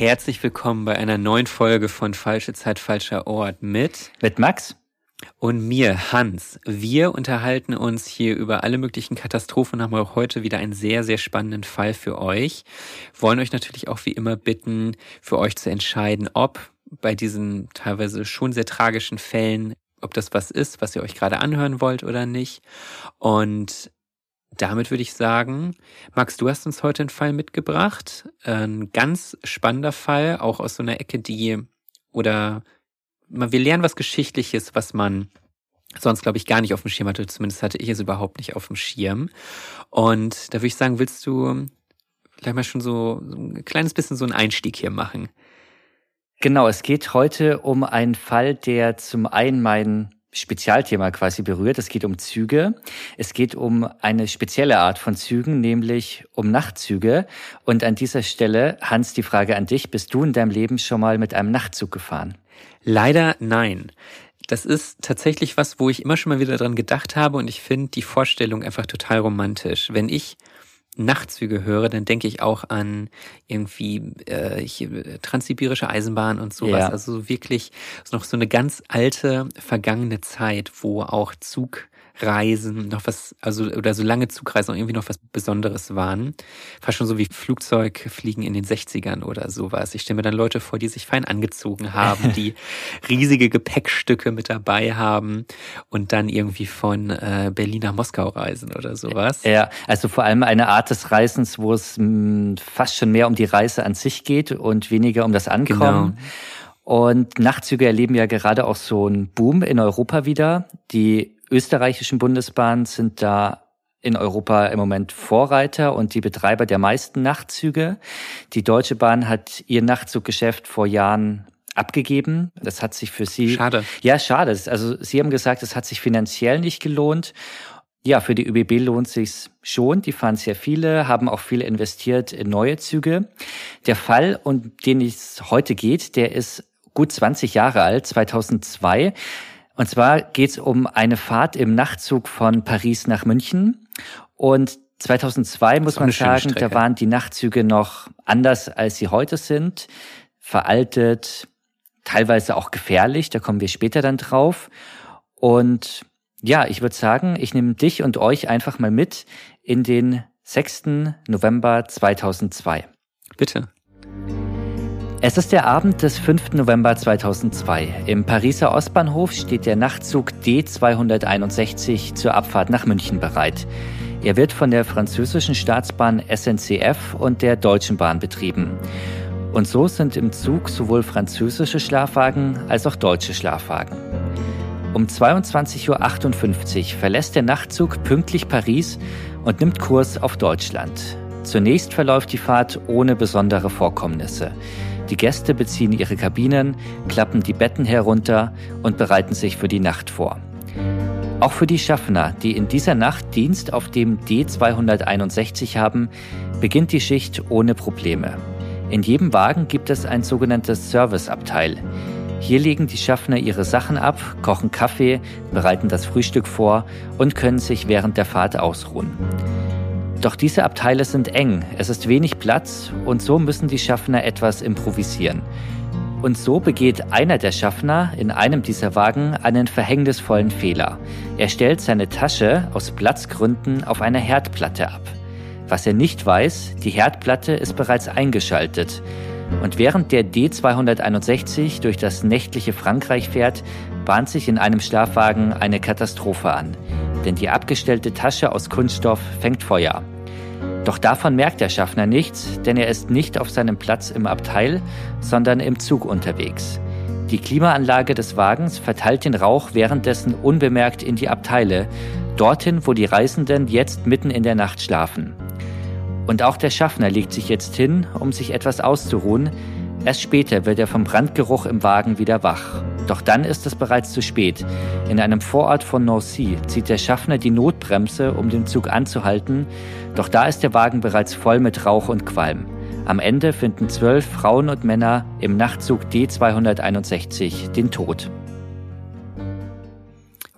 Herzlich willkommen bei einer neuen Folge von Falsche Zeit, falscher Ort mit mit Max und mir, Hans. Wir unterhalten uns hier über alle möglichen Katastrophen und haben auch heute wieder einen sehr, sehr spannenden Fall für euch. Wollen euch natürlich auch wie immer bitten, für euch zu entscheiden, ob bei diesen teilweise schon sehr tragischen Fällen, ob das was ist, was ihr euch gerade anhören wollt oder nicht. Und damit würde ich sagen, Max, du hast uns heute einen Fall mitgebracht. Ein ganz spannender Fall, auch aus so einer Ecke, die, oder wir lernen was Geschichtliches, was man sonst, glaube ich, gar nicht auf dem Schirm hatte. Zumindest hatte ich es überhaupt nicht auf dem Schirm. Und da würde ich sagen, willst du vielleicht mal schon so, so ein kleines bisschen so einen Einstieg hier machen? Genau, es geht heute um einen Fall, der zum einen meinen Spezialthema quasi berührt. Es geht um Züge. Es geht um eine spezielle Art von Zügen, nämlich um Nachtzüge. Und an dieser Stelle, Hans, die Frage an dich. Bist du in deinem Leben schon mal mit einem Nachtzug gefahren? Leider nein. Das ist tatsächlich was, wo ich immer schon mal wieder dran gedacht habe und ich finde die Vorstellung einfach total romantisch. Wenn ich Nachtzüge höre, dann denke ich auch an irgendwie äh, hier, transsibirische Eisenbahn und sowas. Ja. Also wirklich noch so eine ganz alte, vergangene Zeit, wo auch Zug Reisen noch was, also oder so lange Zugreisen auch irgendwie noch was Besonderes waren. Fast schon so wie Flugzeugfliegen in den 60ern oder sowas. Ich stelle mir dann Leute vor, die sich fein angezogen haben, die riesige Gepäckstücke mit dabei haben und dann irgendwie von äh, Berlin nach Moskau reisen oder sowas. Ja, also vor allem eine Art des Reisens, wo es mh, hm, fast schon mehr um die Reise an sich geht und weniger um das Ankommen. Genau. Und Nachtzüge erleben ja gerade auch so einen Boom in Europa wieder. Die österreichischen Bundesbahnen sind da in Europa im Moment Vorreiter und die Betreiber der meisten Nachtzüge. Die Deutsche Bahn hat ihr Nachtzuggeschäft vor Jahren abgegeben. Das hat sich für sie. Schade. Ja, schade. Also Sie haben gesagt, es hat sich finanziell nicht gelohnt. Ja, für die ÖBB lohnt sich's schon. Die fahren sehr viele, haben auch viel investiert in neue Züge. Der Fall, um den es heute geht, der ist gut 20 Jahre alt, 2002. Und zwar geht es um eine Fahrt im Nachtzug von Paris nach München. Und 2002 muss man sagen, da waren die Nachtzüge noch anders, als sie heute sind. Veraltet, teilweise auch gefährlich, da kommen wir später dann drauf. Und ja, ich würde sagen, ich nehme dich und euch einfach mal mit in den 6. November 2002. Bitte. Es ist der Abend des 5. November 2002. Im Pariser Ostbahnhof steht der Nachtzug D261 zur Abfahrt nach München bereit. Er wird von der französischen Staatsbahn SNCF und der Deutschen Bahn betrieben. Und so sind im Zug sowohl französische Schlafwagen als auch deutsche Schlafwagen. Um 22.58 Uhr verlässt der Nachtzug pünktlich Paris und nimmt Kurs auf Deutschland. Zunächst verläuft die Fahrt ohne besondere Vorkommnisse. Die Gäste beziehen ihre Kabinen, klappen die Betten herunter und bereiten sich für die Nacht vor. Auch für die Schaffner, die in dieser Nacht Dienst auf dem D261 haben, beginnt die Schicht ohne Probleme. In jedem Wagen gibt es ein sogenanntes Serviceabteil. Hier legen die Schaffner ihre Sachen ab, kochen Kaffee, bereiten das Frühstück vor und können sich während der Fahrt ausruhen. Doch diese Abteile sind eng, es ist wenig Platz und so müssen die Schaffner etwas improvisieren. Und so begeht einer der Schaffner in einem dieser Wagen einen verhängnisvollen Fehler. Er stellt seine Tasche aus Platzgründen auf einer Herdplatte ab. Was er nicht weiß, die Herdplatte ist bereits eingeschaltet. Und während der D261 durch das nächtliche Frankreich fährt, bahnt sich in einem Schlafwagen eine Katastrophe an denn die abgestellte Tasche aus Kunststoff fängt Feuer. Doch davon merkt der Schaffner nichts, denn er ist nicht auf seinem Platz im Abteil, sondern im Zug unterwegs. Die Klimaanlage des Wagens verteilt den Rauch währenddessen unbemerkt in die Abteile, dorthin, wo die Reisenden jetzt mitten in der Nacht schlafen. Und auch der Schaffner legt sich jetzt hin, um sich etwas auszuruhen. Erst später wird er vom Brandgeruch im Wagen wieder wach. Doch dann ist es bereits zu spät. In einem Vorort von Nancy zieht der Schaffner die Notbremse, um den Zug anzuhalten. Doch da ist der Wagen bereits voll mit Rauch und Qualm. Am Ende finden zwölf Frauen und Männer im Nachtzug D261 den Tod.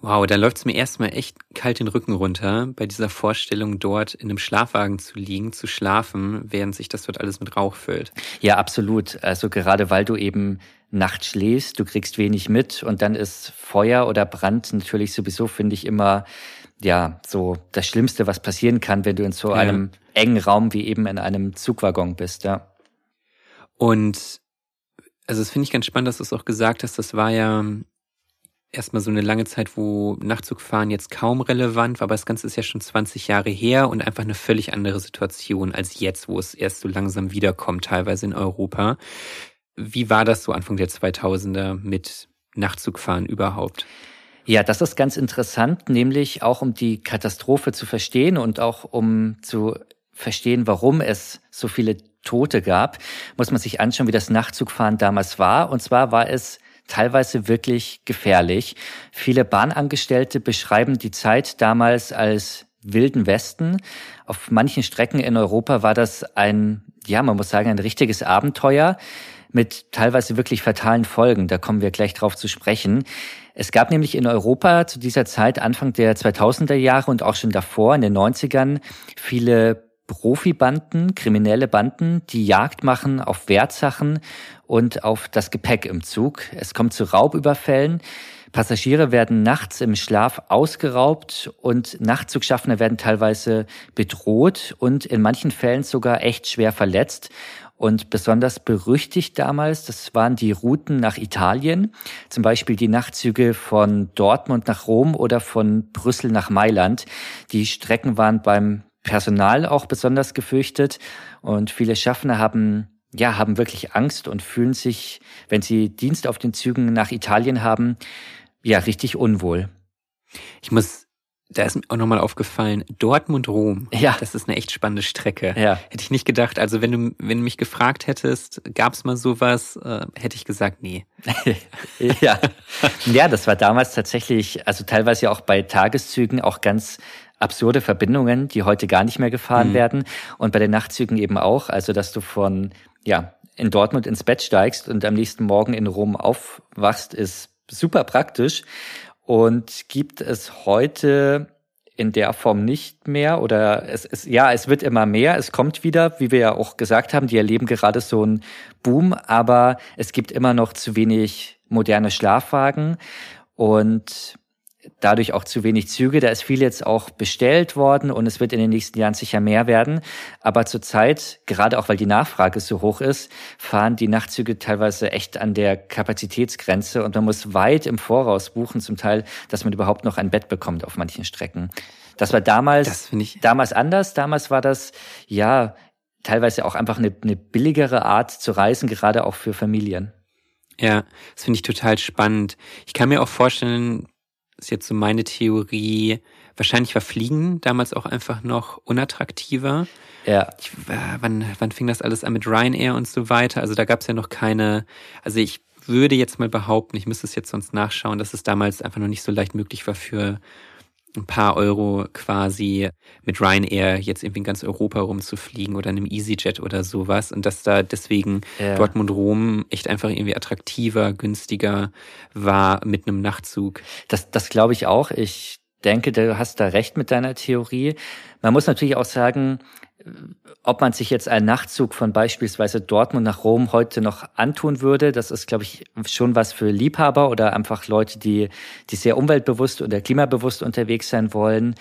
Wow, da läuft es mir erstmal echt kalt den Rücken runter, bei dieser Vorstellung, dort in einem Schlafwagen zu liegen, zu schlafen, während sich das dort alles mit Rauch füllt. Ja, absolut. Also gerade weil du eben nachts schläfst, du kriegst wenig mit und dann ist Feuer oder Brand natürlich sowieso, finde ich, immer ja so das Schlimmste, was passieren kann, wenn du in so ja. einem engen Raum wie eben in einem Zugwaggon bist, ja. Und also das finde ich ganz spannend, dass du es auch gesagt hast, das war ja erstmal so eine lange Zeit, wo Nachtzugfahren jetzt kaum relevant war, aber das Ganze ist ja schon 20 Jahre her und einfach eine völlig andere Situation als jetzt, wo es erst so langsam wiederkommt, teilweise in Europa. Wie war das so Anfang der 2000er mit Nachtzugfahren überhaupt? Ja, das ist ganz interessant, nämlich auch um die Katastrophe zu verstehen und auch um zu verstehen, warum es so viele Tote gab, muss man sich anschauen, wie das Nachtzugfahren damals war. Und zwar war es teilweise wirklich gefährlich. Viele Bahnangestellte beschreiben die Zeit damals als wilden Westen. Auf manchen Strecken in Europa war das ein, ja, man muss sagen, ein richtiges Abenteuer mit teilweise wirklich fatalen Folgen. Da kommen wir gleich drauf zu sprechen. Es gab nämlich in Europa zu dieser Zeit, Anfang der 2000er Jahre und auch schon davor, in den 90ern, viele Profibanden, kriminelle Banden, die Jagd machen auf Wertsachen und auf das Gepäck im Zug. Es kommt zu Raubüberfällen. Passagiere werden nachts im Schlaf ausgeraubt und Nachtzugschaffner werden teilweise bedroht und in manchen Fällen sogar echt schwer verletzt. Und besonders berüchtigt damals, das waren die Routen nach Italien, zum Beispiel die Nachtzüge von Dortmund nach Rom oder von Brüssel nach Mailand. Die Strecken waren beim Personal auch besonders gefürchtet und viele Schaffner haben ja, haben wirklich Angst und fühlen sich, wenn sie Dienst auf den Zügen nach Italien haben, ja, richtig unwohl. Ich muss, da ist mir auch nochmal aufgefallen, Dortmund-Rom. Ja. Das ist eine echt spannende Strecke. Ja. Hätte ich nicht gedacht. Also wenn du, wenn du mich gefragt hättest, gab's mal sowas, äh, hätte ich gesagt, nee. ja. ja, das war damals tatsächlich, also teilweise auch bei Tageszügen auch ganz absurde Verbindungen, die heute gar nicht mehr gefahren mhm. werden. Und bei den Nachtzügen eben auch. Also, dass du von, ja, in Dortmund ins Bett steigst und am nächsten Morgen in Rom aufwachst, ist super praktisch. Und gibt es heute in der Form nicht mehr oder es ist, ja, es wird immer mehr, es kommt wieder, wie wir ja auch gesagt haben, die erleben gerade so einen Boom, aber es gibt immer noch zu wenig moderne Schlafwagen. Und dadurch auch zu wenig Züge. Da ist viel jetzt auch bestellt worden und es wird in den nächsten Jahren sicher mehr werden. Aber zurzeit, gerade auch weil die Nachfrage so hoch ist, fahren die Nachtzüge teilweise echt an der Kapazitätsgrenze und man muss weit im Voraus buchen, zum Teil, dass man überhaupt noch ein Bett bekommt auf manchen Strecken. Das war damals, das damals anders. Damals war das, ja, teilweise auch einfach eine, eine billigere Art zu reisen, gerade auch für Familien. Ja, das finde ich total spannend. Ich kann mir auch vorstellen, ist jetzt so meine Theorie. Wahrscheinlich war Fliegen damals auch einfach noch unattraktiver. Ja. Ich, äh, wann, wann fing das alles an mit Ryanair und so weiter? Also da gab es ja noch keine, also ich würde jetzt mal behaupten, ich müsste es jetzt sonst nachschauen, dass es damals einfach noch nicht so leicht möglich war für ein paar Euro quasi mit Ryanair jetzt irgendwie in ganz Europa rumzufliegen oder einem EasyJet oder sowas und dass da deswegen ja. Dortmund-Rom echt einfach irgendwie attraktiver, günstiger war mit einem Nachtzug. Das, das glaube ich auch. Ich denke, du hast da recht mit deiner Theorie. Man muss natürlich auch sagen, ob man sich jetzt einen Nachtzug von beispielsweise Dortmund nach Rom heute noch antun würde, das ist, glaube ich, schon was für Liebhaber oder einfach Leute, die, die sehr umweltbewusst oder klimabewusst unterwegs sein wollen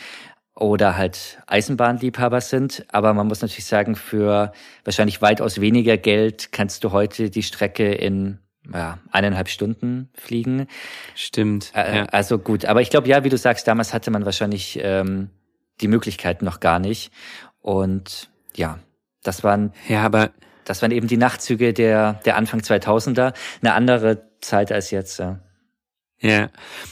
oder halt Eisenbahnliebhaber sind. Aber man muss natürlich sagen, für wahrscheinlich weitaus weniger Geld kannst du heute die Strecke in ja, eineinhalb Stunden fliegen. Stimmt. Äh, ja. Also gut, aber ich glaube, ja, wie du sagst, damals hatte man wahrscheinlich ähm, die Möglichkeiten noch gar nicht. Und ja, das waren, ja, aber das waren eben die Nachtzüge der, der Anfang 2000er. Eine andere Zeit als jetzt. Ja. Ja,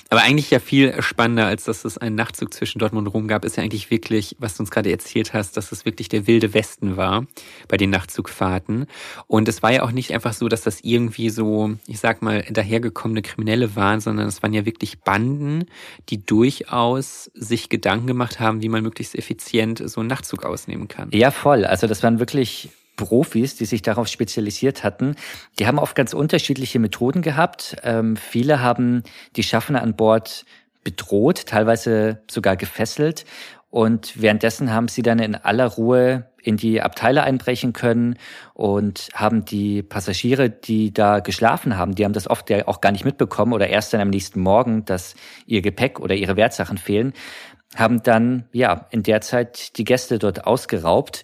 aber eigentlich ja viel spannender, als dass es einen Nachtzug zwischen Dortmund und Rom gab, ist ja eigentlich wirklich, was du uns gerade erzählt hast, dass es wirklich der wilde Westen war bei den Nachtzugfahrten. Und es war ja auch nicht einfach so, dass das irgendwie so, ich sag mal, dahergekommene Kriminelle waren, sondern es waren ja wirklich Banden, die durchaus sich Gedanken gemacht haben, wie man möglichst effizient so einen Nachtzug ausnehmen kann. Ja, voll. Also das waren wirklich Profis, die sich darauf spezialisiert hatten. Die haben oft ganz unterschiedliche Methoden gehabt. Ähm, viele haben die Schaffner an Bord bedroht, teilweise sogar gefesselt. Und währenddessen haben sie dann in aller Ruhe in die Abteile einbrechen können und haben die Passagiere, die da geschlafen haben, die haben das oft ja auch gar nicht mitbekommen oder erst dann am nächsten Morgen, dass ihr Gepäck oder ihre Wertsachen fehlen, haben dann ja in der Zeit die Gäste dort ausgeraubt.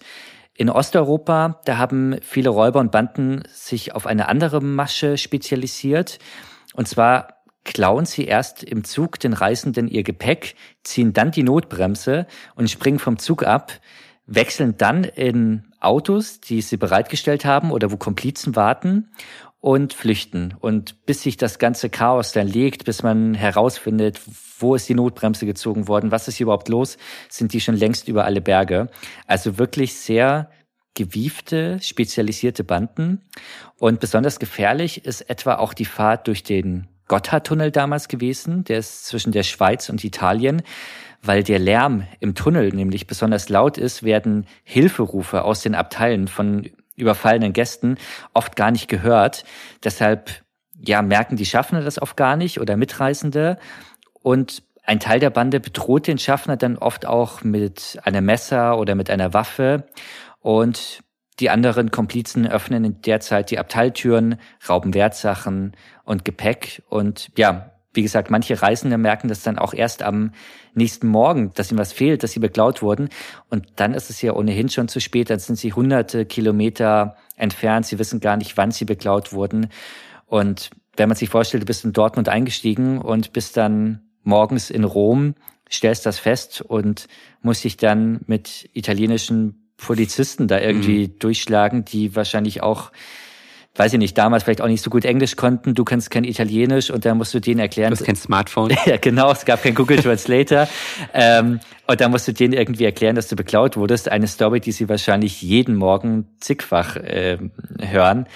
In Osteuropa, da haben viele Räuber und Banden sich auf eine andere Masche spezialisiert. Und zwar klauen sie erst im Zug den Reisenden ihr Gepäck, ziehen dann die Notbremse und springen vom Zug ab, wechseln dann in Autos, die sie bereitgestellt haben oder wo Komplizen warten und flüchten. Und bis sich das ganze Chaos dann legt, bis man herausfindet, wo ist die Notbremse gezogen worden, was ist hier überhaupt los, sind die schon längst über alle Berge. Also wirklich sehr gewiefte, spezialisierte Banden. Und besonders gefährlich ist etwa auch die Fahrt durch den Gotthardtunnel damals gewesen. Der ist zwischen der Schweiz und Italien. Weil der Lärm im Tunnel nämlich besonders laut ist, werden Hilferufe aus den Abteilen von überfallenen Gästen oft gar nicht gehört. Deshalb ja, merken die Schaffner das oft gar nicht oder Mitreisende und ein Teil der Bande bedroht den Schaffner dann oft auch mit einem Messer oder mit einer Waffe. Und die anderen Komplizen öffnen in der Zeit die Abteiltüren, rauben Wertsachen und Gepäck. Und ja, wie gesagt, manche Reisende merken das dann auch erst am nächsten Morgen, dass ihnen was fehlt, dass sie beklaut wurden. Und dann ist es ja ohnehin schon zu spät. Dann sind sie hunderte Kilometer entfernt. Sie wissen gar nicht, wann sie beklaut wurden. Und wenn man sich vorstellt, du bist in Dortmund eingestiegen und bist dann morgens in Rom, stellst das fest und musst dich dann mit italienischen Polizisten da irgendwie mhm. durchschlagen, die wahrscheinlich auch weiß ich nicht, damals vielleicht auch nicht so gut Englisch konnten, du kannst kein Italienisch und dann musst du denen erklären. Du hast kein Smartphone. ja, genau, es gab kein Google Translator. ähm, und dann musst du denen irgendwie erklären, dass du beklaut wurdest. Eine Story, die sie wahrscheinlich jeden Morgen zigfach äh, hören.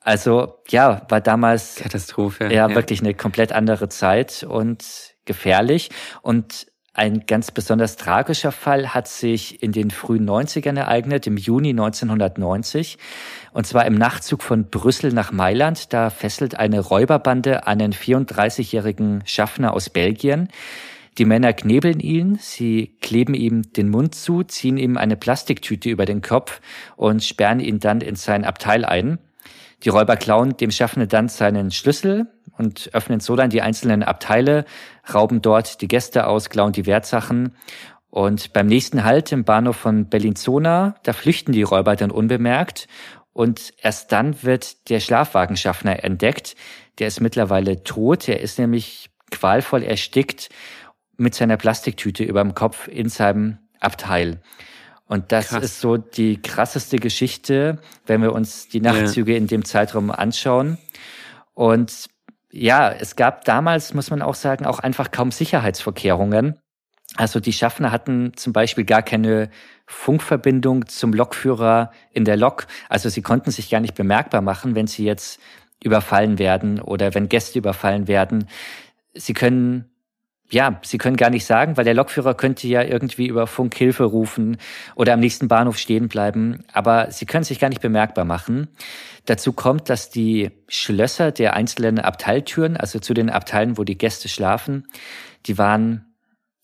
Also ja, war damals Katastrophe. Ja, ja, wirklich eine komplett andere Zeit und gefährlich. Und ein ganz besonders tragischer Fall hat sich in den frühen 90ern ereignet, im Juni 1990. Und zwar im Nachtzug von Brüssel nach Mailand. Da fesselt eine Räuberbande einen 34-jährigen Schaffner aus Belgien. Die Männer knebeln ihn, sie kleben ihm den Mund zu, ziehen ihm eine Plastiktüte über den Kopf und sperren ihn dann in sein Abteil ein. Die Räuber klauen dem Schaffner dann seinen Schlüssel und öffnen so dann die einzelnen Abteile, rauben dort die Gäste aus, klauen die Wertsachen. Und beim nächsten Halt im Bahnhof von Bellinzona, da flüchten die Räuber dann unbemerkt. Und erst dann wird der Schlafwagenschaffner entdeckt. Der ist mittlerweile tot. Er ist nämlich qualvoll erstickt mit seiner Plastiktüte über dem Kopf in seinem Abteil. Und das Krass. ist so die krasseste Geschichte, wenn wir uns die Nachtzüge ja. in dem Zeitraum anschauen. Und ja, es gab damals, muss man auch sagen, auch einfach kaum Sicherheitsvorkehrungen. Also die Schaffner hatten zum Beispiel gar keine Funkverbindung zum Lokführer in der Lok. Also sie konnten sich gar nicht bemerkbar machen, wenn sie jetzt überfallen werden oder wenn Gäste überfallen werden. Sie können ja, sie können gar nicht sagen, weil der Lokführer könnte ja irgendwie über Funk Hilfe rufen oder am nächsten Bahnhof stehen bleiben, aber sie können sich gar nicht bemerkbar machen. Dazu kommt, dass die Schlösser der einzelnen Abteiltüren, also zu den Abteilen, wo die Gäste schlafen, die waren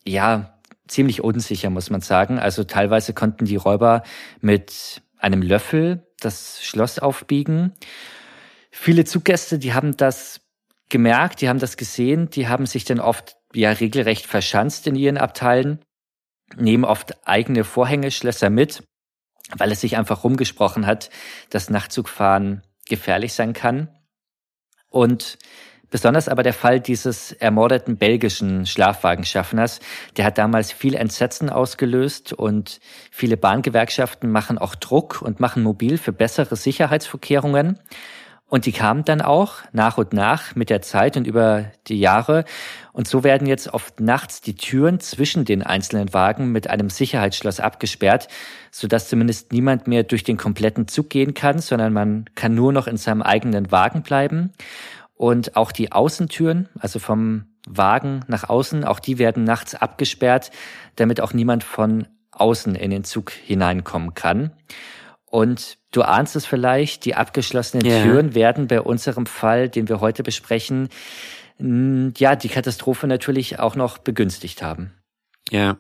ja ziemlich unsicher, muss man sagen. Also teilweise konnten die Räuber mit einem Löffel das Schloss aufbiegen. Viele Zuggäste, die haben das gemerkt, die haben das gesehen, die haben sich dann oft ja regelrecht verschanzt in ihren Abteilen, nehmen oft eigene Vorhängeschlösser mit, weil es sich einfach rumgesprochen hat, dass Nachtzugfahren gefährlich sein kann. Und besonders aber der Fall dieses ermordeten belgischen Schlafwagenschaffners, der hat damals viel Entsetzen ausgelöst und viele Bahngewerkschaften machen auch Druck und machen mobil für bessere Sicherheitsvorkehrungen. Und die kamen dann auch nach und nach mit der Zeit und über die Jahre. Und so werden jetzt oft nachts die Türen zwischen den einzelnen Wagen mit einem Sicherheitsschloss abgesperrt, sodass zumindest niemand mehr durch den kompletten Zug gehen kann, sondern man kann nur noch in seinem eigenen Wagen bleiben. Und auch die Außentüren, also vom Wagen nach außen, auch die werden nachts abgesperrt, damit auch niemand von außen in den Zug hineinkommen kann. Und du ahnst es vielleicht, die abgeschlossenen yeah. Türen werden bei unserem Fall, den wir heute besprechen, ja, die Katastrophe natürlich auch noch begünstigt haben. Ja,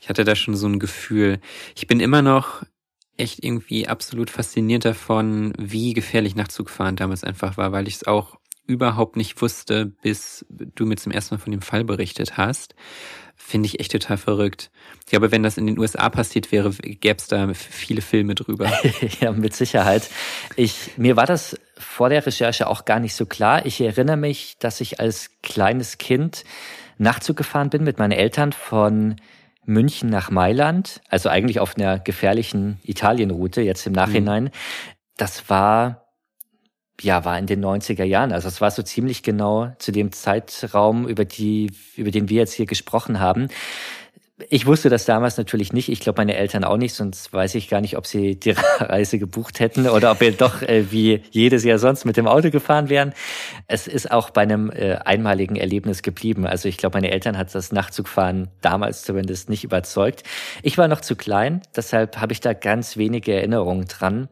ich hatte da schon so ein Gefühl. Ich bin immer noch echt irgendwie absolut fasziniert davon, wie gefährlich Nachtzugfahren damals einfach war, weil ich es auch überhaupt nicht wusste, bis du mir zum ersten Mal von dem Fall berichtet hast. Finde ich echt total verrückt. Ich glaube, wenn das in den USA passiert wäre, gäbe es da viele Filme drüber. ja, mit Sicherheit. Ich, mir war das vor der Recherche auch gar nicht so klar. Ich erinnere mich, dass ich als kleines Kind Nachtzug gefahren bin mit meinen Eltern von München nach Mailand, also eigentlich auf einer gefährlichen Italienroute, jetzt im Nachhinein. Mhm. Das war ja, war in den 90er Jahren. Also es war so ziemlich genau zu dem Zeitraum, über die, über den wir jetzt hier gesprochen haben. Ich wusste das damals natürlich nicht. Ich glaube, meine Eltern auch nicht, sonst weiß ich gar nicht, ob sie die Reise gebucht hätten oder ob wir doch äh, wie jedes Jahr sonst mit dem Auto gefahren wären. Es ist auch bei einem äh, einmaligen Erlebnis geblieben. Also ich glaube, meine Eltern hat das Nachtzugfahren damals zumindest nicht überzeugt. Ich war noch zu klein, deshalb habe ich da ganz wenige Erinnerungen dran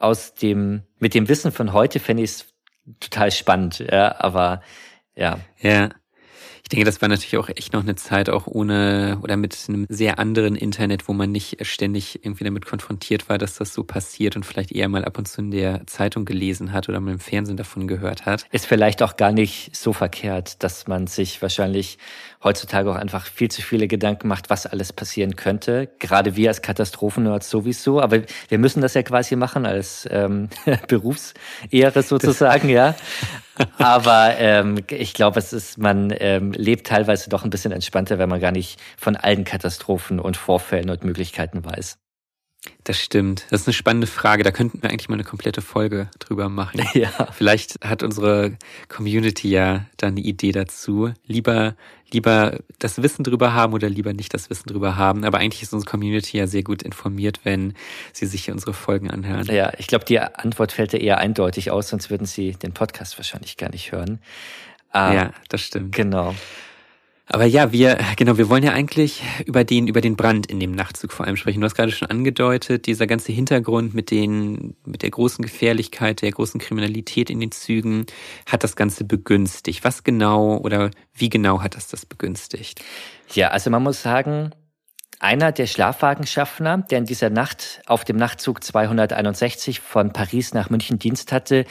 aus dem, mit dem Wissen von heute fände ich es total spannend, ja, aber ja. Ja. Ich denke, das war natürlich auch echt noch eine Zeit auch ohne oder mit einem sehr anderen Internet, wo man nicht ständig irgendwie damit konfrontiert war, dass das so passiert und vielleicht eher mal ab und zu in der Zeitung gelesen hat oder mal im Fernsehen davon gehört hat. Ist vielleicht auch gar nicht so verkehrt, dass man sich wahrscheinlich heutzutage auch einfach viel zu viele Gedanken macht, was alles passieren könnte. Gerade wir als Katastrophennerds sowieso, aber wir müssen das ja quasi machen als ähm, Berufsehre sozusagen, das ja. Aber ähm, ich glaube, es ist, man ähm, lebt teilweise doch ein bisschen entspannter, wenn man gar nicht von allen Katastrophen und Vorfällen und Möglichkeiten weiß. Das stimmt. Das ist eine spannende Frage. Da könnten wir eigentlich mal eine komplette Folge drüber machen. Ja. Vielleicht hat unsere Community ja da eine Idee dazu. Lieber, lieber das Wissen drüber haben oder lieber nicht das Wissen drüber haben. Aber eigentlich ist unsere Community ja sehr gut informiert, wenn sie sich hier unsere Folgen anhören. Ja, ich glaube, die Antwort fällt ja eher eindeutig aus, sonst würden sie den Podcast wahrscheinlich gar nicht hören. Ah, ja, das stimmt. Genau. Aber ja, wir, genau, wir wollen ja eigentlich über den, über den Brand in dem Nachtzug vor allem sprechen. Du hast gerade schon angedeutet, dieser ganze Hintergrund mit den, mit der großen Gefährlichkeit, der großen Kriminalität in den Zügen hat das Ganze begünstigt. Was genau oder wie genau hat das das begünstigt? Ja, also man muss sagen, einer der Schlafwagenschaffner, der in dieser Nacht auf dem Nachtzug 261 von Paris nach München Dienst hatte,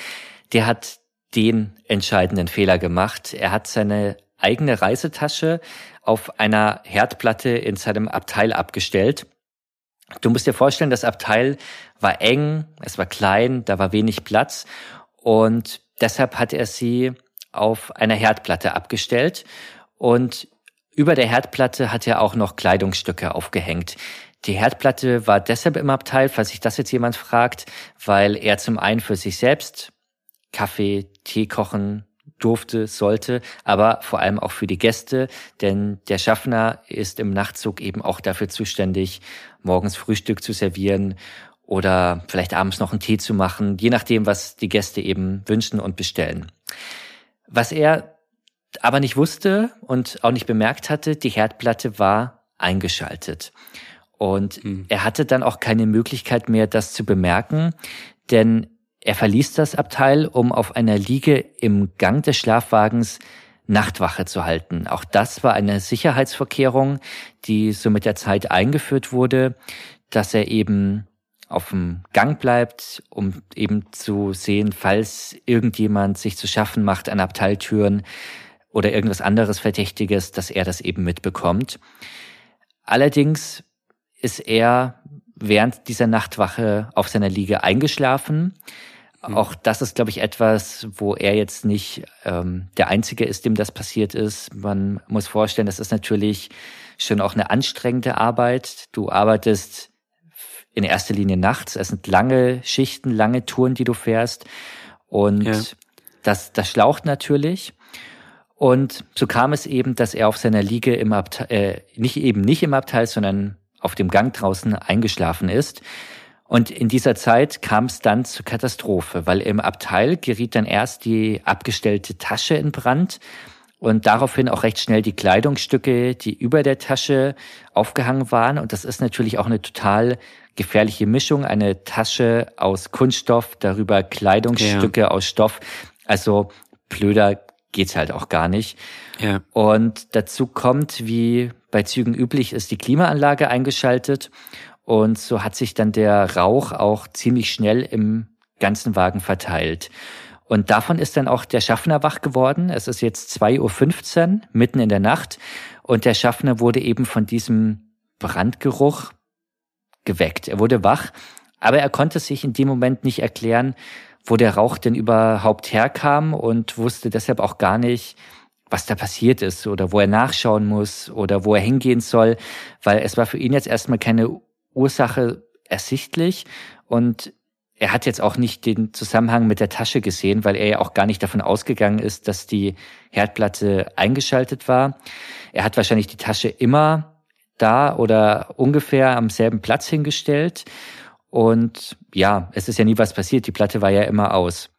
der hat den entscheidenden Fehler gemacht. Er hat seine eigene Reisetasche auf einer Herdplatte in seinem Abteil abgestellt. Du musst dir vorstellen, das Abteil war eng, es war klein, da war wenig Platz und deshalb hat er sie auf einer Herdplatte abgestellt und über der Herdplatte hat er auch noch Kleidungsstücke aufgehängt. Die Herdplatte war deshalb im Abteil, falls sich das jetzt jemand fragt, weil er zum einen für sich selbst Kaffee, Tee kochen, durfte, sollte, aber vor allem auch für die Gäste, denn der Schaffner ist im Nachtzug eben auch dafür zuständig, morgens Frühstück zu servieren oder vielleicht abends noch einen Tee zu machen, je nachdem, was die Gäste eben wünschen und bestellen. Was er aber nicht wusste und auch nicht bemerkt hatte, die Herdplatte war eingeschaltet. Und mhm. er hatte dann auch keine Möglichkeit mehr, das zu bemerken, denn er verließ das Abteil, um auf einer Liege im Gang des Schlafwagens Nachtwache zu halten. Auch das war eine Sicherheitsvorkehrung, die so mit der Zeit eingeführt wurde, dass er eben auf dem Gang bleibt, um eben zu sehen, falls irgendjemand sich zu schaffen macht an Abteiltüren oder irgendwas anderes Verdächtiges, dass er das eben mitbekommt. Allerdings ist er während dieser Nachtwache auf seiner Liege eingeschlafen. Mhm. Auch das ist, glaube ich, etwas, wo er jetzt nicht ähm, der Einzige ist, dem das passiert ist. Man muss vorstellen, das ist natürlich schon auch eine anstrengende Arbeit. Du arbeitest in erster Linie nachts. Es sind lange Schichten, lange Touren, die du fährst. Und ja. das, das schlaucht natürlich. Und so kam es eben, dass er auf seiner Liege im Abteil, äh, nicht eben nicht im Abteil, sondern auf dem Gang draußen eingeschlafen ist. Und in dieser Zeit kam es dann zur Katastrophe, weil im Abteil geriet dann erst die abgestellte Tasche in Brand und daraufhin auch recht schnell die Kleidungsstücke, die über der Tasche aufgehangen waren. Und das ist natürlich auch eine total gefährliche Mischung. Eine Tasche aus Kunststoff, darüber Kleidungsstücke ja. aus Stoff. Also blöder geht's halt auch gar nicht. Ja. Und dazu kommt, wie bei Zügen üblich ist, die Klimaanlage eingeschaltet. Und so hat sich dann der Rauch auch ziemlich schnell im ganzen Wagen verteilt. Und davon ist dann auch der Schaffner wach geworden. Es ist jetzt 2.15 Uhr, mitten in der Nacht. Und der Schaffner wurde eben von diesem Brandgeruch geweckt. Er wurde wach, aber er konnte sich in dem Moment nicht erklären, wo der Rauch denn überhaupt herkam und wusste deshalb auch gar nicht, was da passiert ist oder wo er nachschauen muss oder wo er hingehen soll, weil es war für ihn jetzt erstmal keine Ursache ersichtlich und er hat jetzt auch nicht den Zusammenhang mit der Tasche gesehen, weil er ja auch gar nicht davon ausgegangen ist, dass die Herdplatte eingeschaltet war. Er hat wahrscheinlich die Tasche immer da oder ungefähr am selben Platz hingestellt. Und ja, es ist ja nie was passiert. Die Platte war ja immer aus.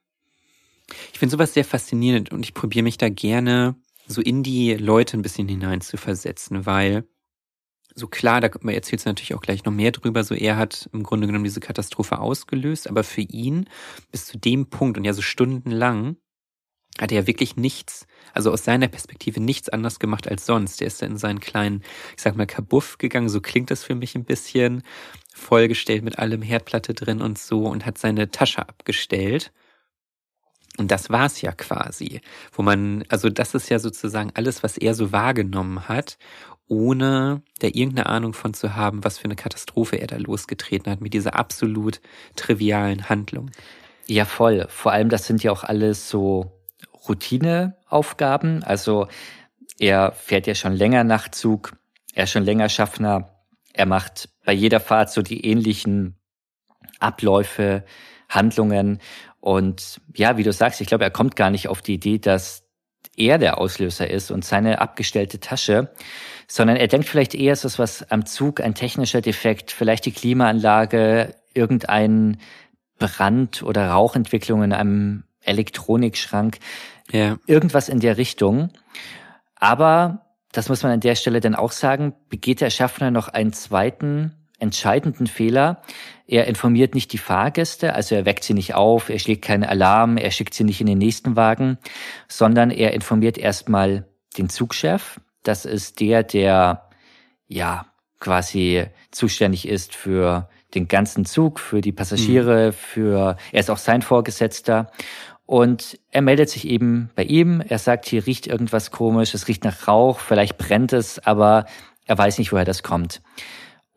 Ich finde sowas sehr faszinierend und ich probiere mich da gerne so in die Leute ein bisschen hinein zu versetzen, weil so klar, da erzählt es natürlich auch gleich noch mehr drüber, so er hat im Grunde genommen diese Katastrophe ausgelöst, aber für ihn bis zu dem Punkt und ja so stundenlang hat er ja wirklich nichts, also aus seiner Perspektive nichts anders gemacht als sonst. Er ist da in seinen kleinen, ich sag mal, Kabuff gegangen, so klingt das für mich ein bisschen, vollgestellt mit allem Herdplatte drin und so und hat seine Tasche abgestellt. Und das war's ja quasi, wo man, also das ist ja sozusagen alles, was er so wahrgenommen hat ohne da irgendeine Ahnung von zu haben, was für eine Katastrophe er da losgetreten hat mit dieser absolut trivialen Handlung. Ja, voll. Vor allem, das sind ja auch alles so Routineaufgaben. Also er fährt ja schon länger Nachtzug, er ist schon länger Schaffner, er macht bei jeder Fahrt so die ähnlichen Abläufe, Handlungen. Und ja, wie du sagst, ich glaube, er kommt gar nicht auf die Idee, dass er der Auslöser ist und seine abgestellte Tasche, sondern er denkt vielleicht eher, es ist was am Zug, ein technischer Defekt, vielleicht die Klimaanlage, irgendein Brand oder Rauchentwicklung in einem Elektronikschrank, ja. irgendwas in der Richtung. Aber, das muss man an der Stelle dann auch sagen, begeht der Schaffner noch einen zweiten entscheidenden Fehler. Er informiert nicht die Fahrgäste, also er weckt sie nicht auf, er schlägt keinen Alarm, er schickt sie nicht in den nächsten Wagen, sondern er informiert erstmal den Zugchef. Das ist der, der ja quasi zuständig ist für den ganzen Zug, für die Passagiere, mhm. für er ist auch sein Vorgesetzter. Und er meldet sich eben bei ihm. Er sagt, hier riecht irgendwas komisch, es riecht nach Rauch, vielleicht brennt es, aber er weiß nicht, woher das kommt.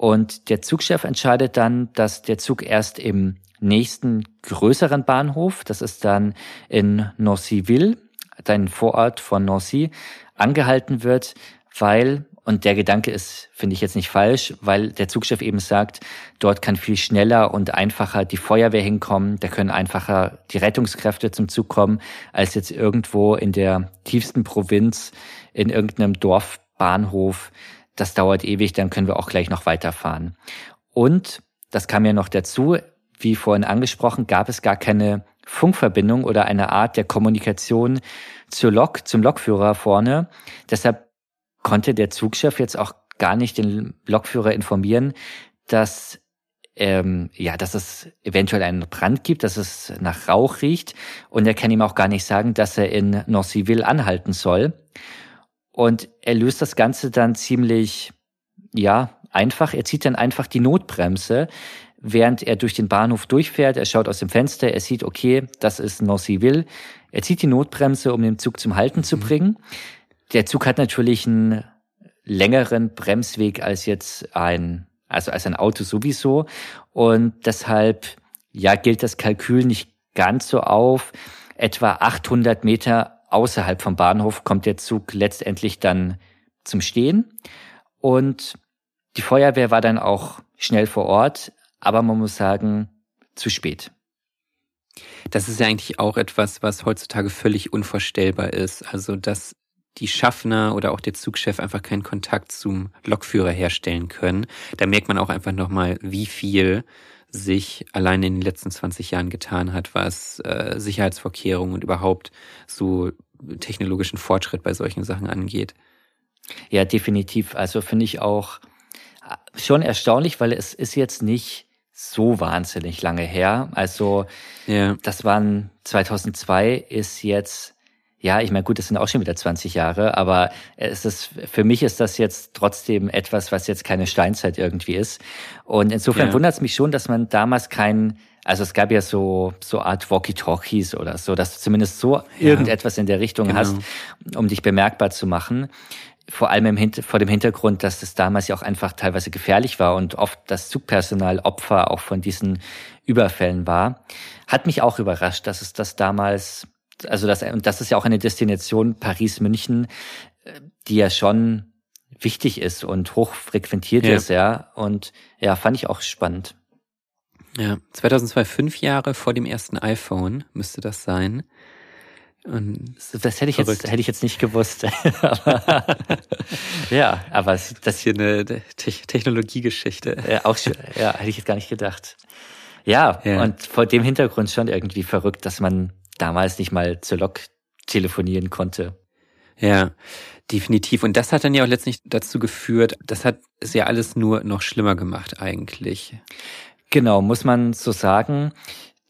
Und der Zugchef entscheidet dann, dass der Zug erst im nächsten größeren Bahnhof, das ist dann in Nancyville, dein Vorort von Nancy, angehalten wird, weil, und der Gedanke ist, finde ich jetzt nicht falsch, weil der Zugchef eben sagt, dort kann viel schneller und einfacher die Feuerwehr hinkommen, da können einfacher die Rettungskräfte zum Zug kommen, als jetzt irgendwo in der tiefsten Provinz in irgendeinem Dorfbahnhof das dauert ewig, dann können wir auch gleich noch weiterfahren. Und, das kam ja noch dazu, wie vorhin angesprochen, gab es gar keine Funkverbindung oder eine Art der Kommunikation zur Lok, zum Lokführer vorne. Deshalb konnte der Zugchef jetzt auch gar nicht den Lokführer informieren, dass ähm, ja, dass es eventuell einen Brand gibt, dass es nach Rauch riecht und er kann ihm auch gar nicht sagen, dass er in Nancyville anhalten soll. Und er löst das Ganze dann ziemlich, ja, einfach. Er zieht dann einfach die Notbremse, während er durch den Bahnhof durchfährt. Er schaut aus dem Fenster, er sieht, okay, das ist Nancyville. Er zieht die Notbremse, um den Zug zum Halten zu mhm. bringen. Der Zug hat natürlich einen längeren Bremsweg als jetzt ein, also als ein Auto sowieso. Und deshalb, ja, gilt das Kalkül nicht ganz so auf. Etwa 800 Meter außerhalb vom Bahnhof kommt der Zug letztendlich dann zum Stehen. Und die Feuerwehr war dann auch schnell vor Ort, aber man muss sagen, zu spät. Das ist ja eigentlich auch etwas, was heutzutage völlig unvorstellbar ist. Also, dass die Schaffner oder auch der Zugchef einfach keinen Kontakt zum Lokführer herstellen können. Da merkt man auch einfach nochmal, wie viel sich allein in den letzten 20 Jahren getan hat, was äh, Sicherheitsvorkehrungen und überhaupt so technologischen Fortschritt bei solchen Sachen angeht. Ja, definitiv. Also finde ich auch äh, schon erstaunlich, weil es ist jetzt nicht so wahnsinnig lange her. Also ja. das waren 2002 ist jetzt ja, ich meine, gut, das sind auch schon wieder 20 Jahre, aber es ist, für mich ist das jetzt trotzdem etwas, was jetzt keine Steinzeit irgendwie ist. Und insofern ja. wundert es mich schon, dass man damals kein, also es gab ja so, so Art Walkie-Talkies oder so, dass du zumindest so ja. irgendetwas in der Richtung genau. hast, um dich bemerkbar zu machen vor allem im Hinter vor dem Hintergrund, dass es damals ja auch einfach teilweise gefährlich war und oft das Zugpersonal Opfer auch von diesen Überfällen war, hat mich auch überrascht, dass es das damals, also das, und das ist ja auch eine Destination Paris-München, die ja schon wichtig ist und hoch frequentiert ja. ist, ja. Und ja, fand ich auch spannend. Ja, 2002, fünf Jahre vor dem ersten iPhone müsste das sein. Und das hätte ich jetzt hätte ich jetzt nicht gewusst. aber, ja, aber das ist hier eine Te Technologiegeschichte. Ja, auch schon, ja, hätte ich jetzt gar nicht gedacht. Ja, ja, und vor dem Hintergrund schon irgendwie verrückt, dass man damals nicht mal zur Lok telefonieren konnte. Ja, definitiv. Und das hat dann ja auch letztlich dazu geführt, das hat es ja alles nur noch schlimmer gemacht eigentlich. Genau, muss man so sagen.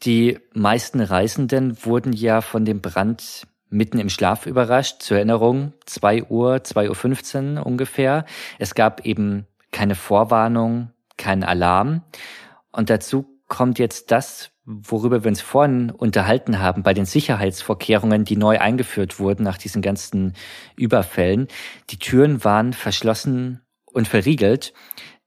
Die meisten Reisenden wurden ja von dem Brand mitten im Schlaf überrascht. Zur Erinnerung, zwei Uhr, zwei Uhr fünfzehn ungefähr. Es gab eben keine Vorwarnung, keinen Alarm. Und dazu kommt jetzt das, worüber wir uns vorhin unterhalten haben, bei den Sicherheitsvorkehrungen, die neu eingeführt wurden nach diesen ganzen Überfällen. Die Türen waren verschlossen und verriegelt.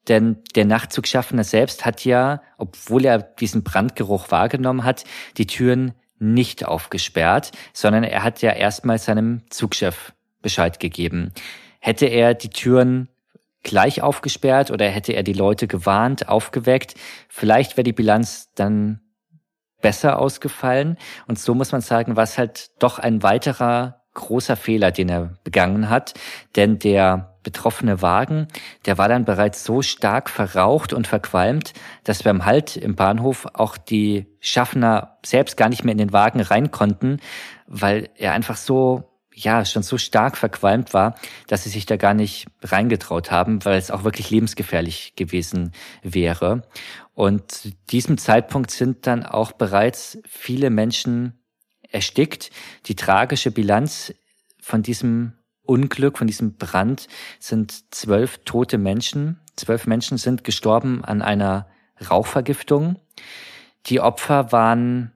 Denn der Nachtzugschaffner selbst hat ja, obwohl er diesen Brandgeruch wahrgenommen hat, die Türen nicht aufgesperrt, sondern er hat ja erstmal seinem Zugchef Bescheid gegeben. Hätte er die Türen gleich aufgesperrt oder hätte er die Leute gewarnt, aufgeweckt, vielleicht wäre die Bilanz dann besser ausgefallen. Und so muss man sagen, war es halt doch ein weiterer großer Fehler, den er begangen hat. Denn der betroffene Wagen, der war dann bereits so stark verraucht und verqualmt, dass beim Halt im Bahnhof auch die Schaffner selbst gar nicht mehr in den Wagen rein konnten, weil er einfach so ja, schon so stark verqualmt war, dass sie sich da gar nicht reingetraut haben, weil es auch wirklich lebensgefährlich gewesen wäre. Und zu diesem Zeitpunkt sind dann auch bereits viele Menschen erstickt. Die tragische Bilanz von diesem Unglück, von diesem Brand sind zwölf tote Menschen. Zwölf Menschen sind gestorben an einer Rauchvergiftung. Die Opfer waren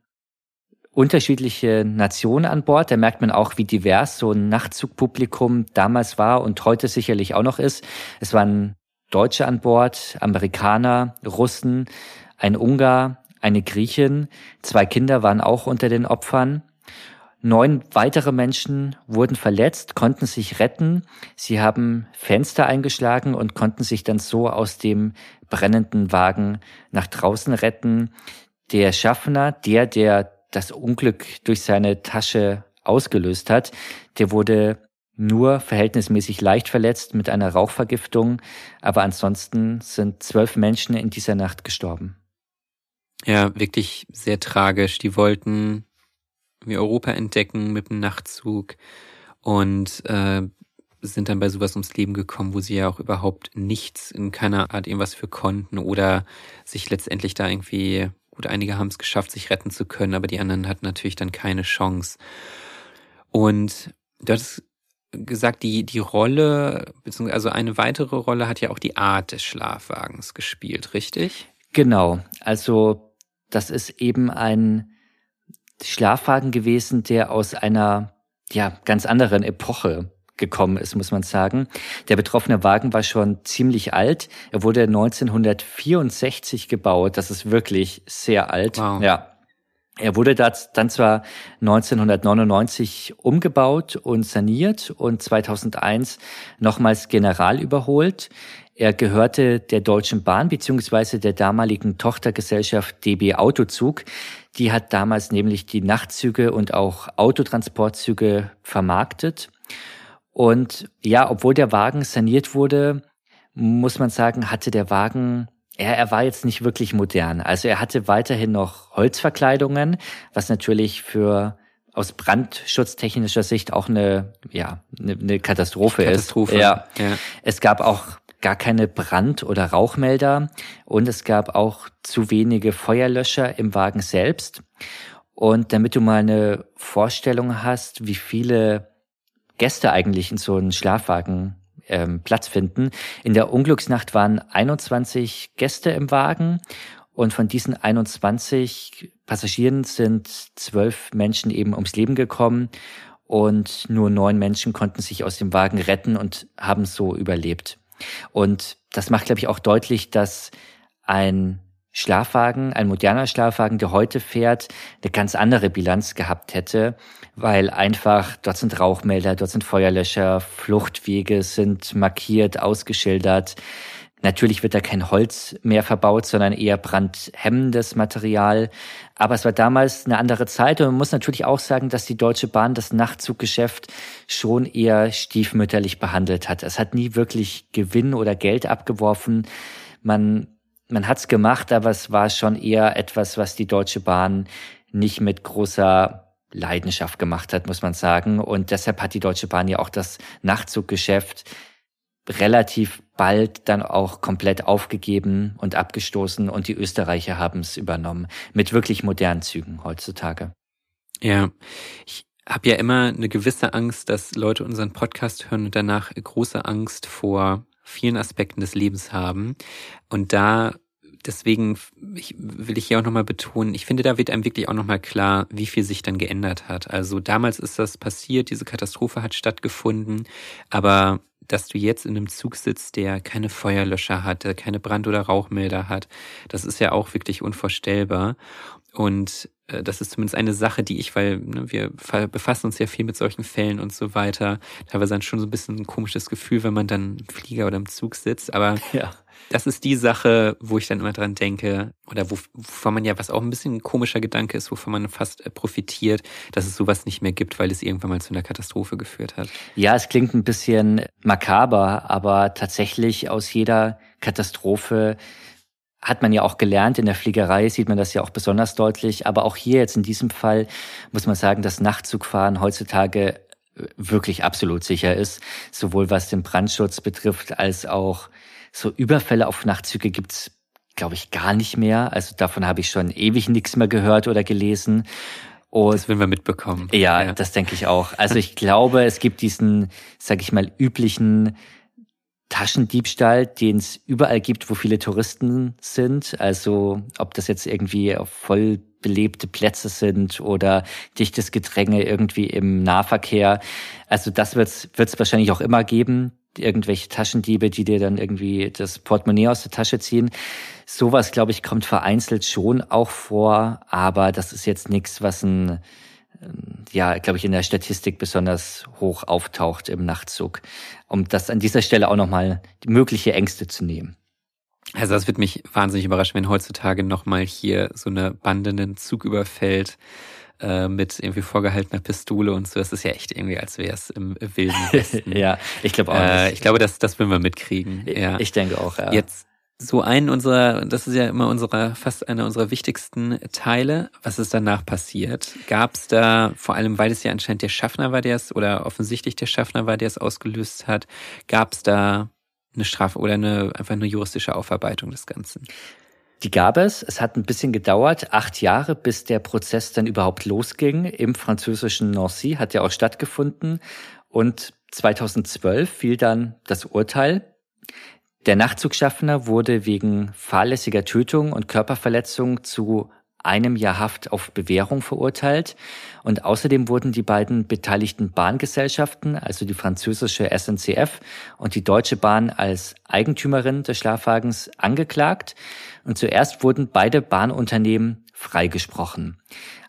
unterschiedliche Nationen an Bord. Da merkt man auch, wie divers so ein Nachtzugpublikum damals war und heute sicherlich auch noch ist. Es waren Deutsche an Bord, Amerikaner, Russen, ein Ungar, eine Griechin. Zwei Kinder waren auch unter den Opfern. Neun weitere Menschen wurden verletzt, konnten sich retten. Sie haben Fenster eingeschlagen und konnten sich dann so aus dem brennenden Wagen nach draußen retten. Der Schaffner, der, der das Unglück durch seine Tasche ausgelöst hat, der wurde nur verhältnismäßig leicht verletzt mit einer Rauchvergiftung, aber ansonsten sind zwölf Menschen in dieser Nacht gestorben. Ja, wirklich sehr tragisch. Die wollten wir Europa entdecken mit dem Nachtzug und äh, sind dann bei sowas ums Leben gekommen, wo sie ja auch überhaupt nichts in keiner Art irgendwas für konnten oder sich letztendlich da irgendwie, gut, einige haben es geschafft, sich retten zu können, aber die anderen hatten natürlich dann keine Chance. Und du hattest gesagt, die, die Rolle, beziehungsweise also eine weitere Rolle hat ja auch die Art des Schlafwagens gespielt, richtig? Genau. Also das ist eben ein Schlafwagen gewesen, der aus einer ja, ganz anderen Epoche gekommen ist, muss man sagen. Der betroffene Wagen war schon ziemlich alt. Er wurde 1964 gebaut. Das ist wirklich sehr alt. Wow. Ja. Er wurde dann zwar 1999 umgebaut und saniert und 2001 nochmals general überholt. Er gehörte der Deutschen Bahn beziehungsweise der damaligen Tochtergesellschaft DB Autozug. Die hat damals nämlich die Nachtzüge und auch Autotransportzüge vermarktet. Und ja, obwohl der Wagen saniert wurde, muss man sagen, hatte der Wagen er, er war jetzt nicht wirklich modern. Also er hatte weiterhin noch Holzverkleidungen, was natürlich für aus brandschutztechnischer Sicht auch eine, ja, eine, eine Katastrophe, Katastrophe ist. Ja. ja. Es gab auch gar keine Brand- oder Rauchmelder und es gab auch zu wenige Feuerlöscher im Wagen selbst. Und damit du mal eine Vorstellung hast, wie viele Gäste eigentlich in so einen Schlafwagen ähm, Platz finden. In der Unglücksnacht waren 21 Gäste im Wagen und von diesen 21 Passagieren sind zwölf Menschen eben ums Leben gekommen und nur neun Menschen konnten sich aus dem Wagen retten und haben so überlebt. Und das macht, glaube ich, auch deutlich, dass ein Schlafwagen, ein moderner Schlafwagen, der heute fährt, eine ganz andere Bilanz gehabt hätte, weil einfach dort sind Rauchmelder, dort sind Feuerlöscher, Fluchtwege sind markiert, ausgeschildert. Natürlich wird da kein Holz mehr verbaut, sondern eher brandhemmendes Material. Aber es war damals eine andere Zeit und man muss natürlich auch sagen, dass die Deutsche Bahn das Nachtzuggeschäft schon eher stiefmütterlich behandelt hat. Es hat nie wirklich Gewinn oder Geld abgeworfen. Man man hat's gemacht, aber es war schon eher etwas, was die Deutsche Bahn nicht mit großer Leidenschaft gemacht hat, muss man sagen. Und deshalb hat die Deutsche Bahn ja auch das Nachtzuggeschäft relativ bald dann auch komplett aufgegeben und abgestoßen und die Österreicher haben es übernommen mit wirklich modernen Zügen heutzutage. Ja, ich habe ja immer eine gewisse Angst, dass Leute unseren Podcast hören und danach große Angst vor vielen Aspekten des Lebens haben. Und da deswegen will ich hier auch nochmal betonen, ich finde, da wird einem wirklich auch nochmal klar, wie viel sich dann geändert hat. Also damals ist das passiert, diese Katastrophe hat stattgefunden, aber dass du jetzt in einem Zug sitzt, der keine Feuerlöscher hat, der keine Brand- oder Rauchmelder hat, das ist ja auch wirklich unvorstellbar. Und das ist zumindest eine Sache, die ich, weil ne, wir befassen uns ja viel mit solchen Fällen und so weiter, teilweise dann schon so ein bisschen ein komisches Gefühl, wenn man dann im Flieger oder im Zug sitzt. Aber ja. das ist die Sache, wo ich dann immer dran denke, oder wo, wovon man ja, was auch ein bisschen ein komischer Gedanke ist, wovon man fast äh, profitiert, dass es sowas nicht mehr gibt, weil es irgendwann mal zu einer Katastrophe geführt hat. Ja, es klingt ein bisschen makaber, aber tatsächlich aus jeder Katastrophe hat man ja auch gelernt. In der Fliegerei sieht man das ja auch besonders deutlich. Aber auch hier jetzt in diesem Fall muss man sagen, dass Nachtzugfahren heutzutage äh, wirklich absolut sicher ist. Sowohl was den Brandschutz betrifft, als auch so Überfälle auf Nachtzüge gibt's, glaube ich, gar nicht mehr. Also davon habe ich schon ewig nichts mehr gehört oder gelesen. Und das werden wir mitbekommen. Ja, ja, das denke ich auch. Also ich glaube, es gibt diesen, sag ich mal, üblichen Taschendiebstahl, den es überall gibt, wo viele Touristen sind. Also ob das jetzt irgendwie voll belebte Plätze sind oder dichtes Gedränge irgendwie im Nahverkehr. Also das wird es wahrscheinlich auch immer geben. Irgendwelche Taschendiebe, die dir dann irgendwie das Portemonnaie aus der Tasche ziehen. Sowas, glaube ich, kommt vereinzelt schon auch vor, aber das ist jetzt nichts, was ein ja, glaube ich, in der Statistik besonders hoch auftaucht im Nachtzug, um das an dieser Stelle auch nochmal die mögliche Ängste zu nehmen. Also das wird mich wahnsinnig überraschen, wenn heutzutage nochmal hier so eine Bande einen Zug überfällt äh, mit irgendwie vorgehaltener Pistole und so. Das ist ja echt irgendwie, als wäre es im Wilden Westen. ja, ich glaube auch. Äh, ich glaube, das, das würden wir mitkriegen. Ja. Ich denke auch, ja. Jetzt so einen unserer, das ist ja immer unserer, fast einer unserer wichtigsten Teile. Was ist danach passiert? Gab es da, vor allem weil es ja anscheinend der Schaffner war, der es, oder offensichtlich der Schaffner war, der es ausgelöst hat, gab es da eine Strafe oder eine einfach eine juristische Aufarbeitung des Ganzen? Die gab es. Es hat ein bisschen gedauert, acht Jahre, bis der Prozess dann überhaupt losging. Im französischen Nancy hat ja auch stattgefunden. Und 2012 fiel dann das Urteil. Der Nachzugschaffner wurde wegen fahrlässiger Tötung und Körperverletzung zu einem Jahr Haft auf Bewährung verurteilt. Und außerdem wurden die beiden beteiligten Bahngesellschaften, also die französische SNCF und die Deutsche Bahn als Eigentümerin des Schlafwagens angeklagt. Und zuerst wurden beide Bahnunternehmen freigesprochen.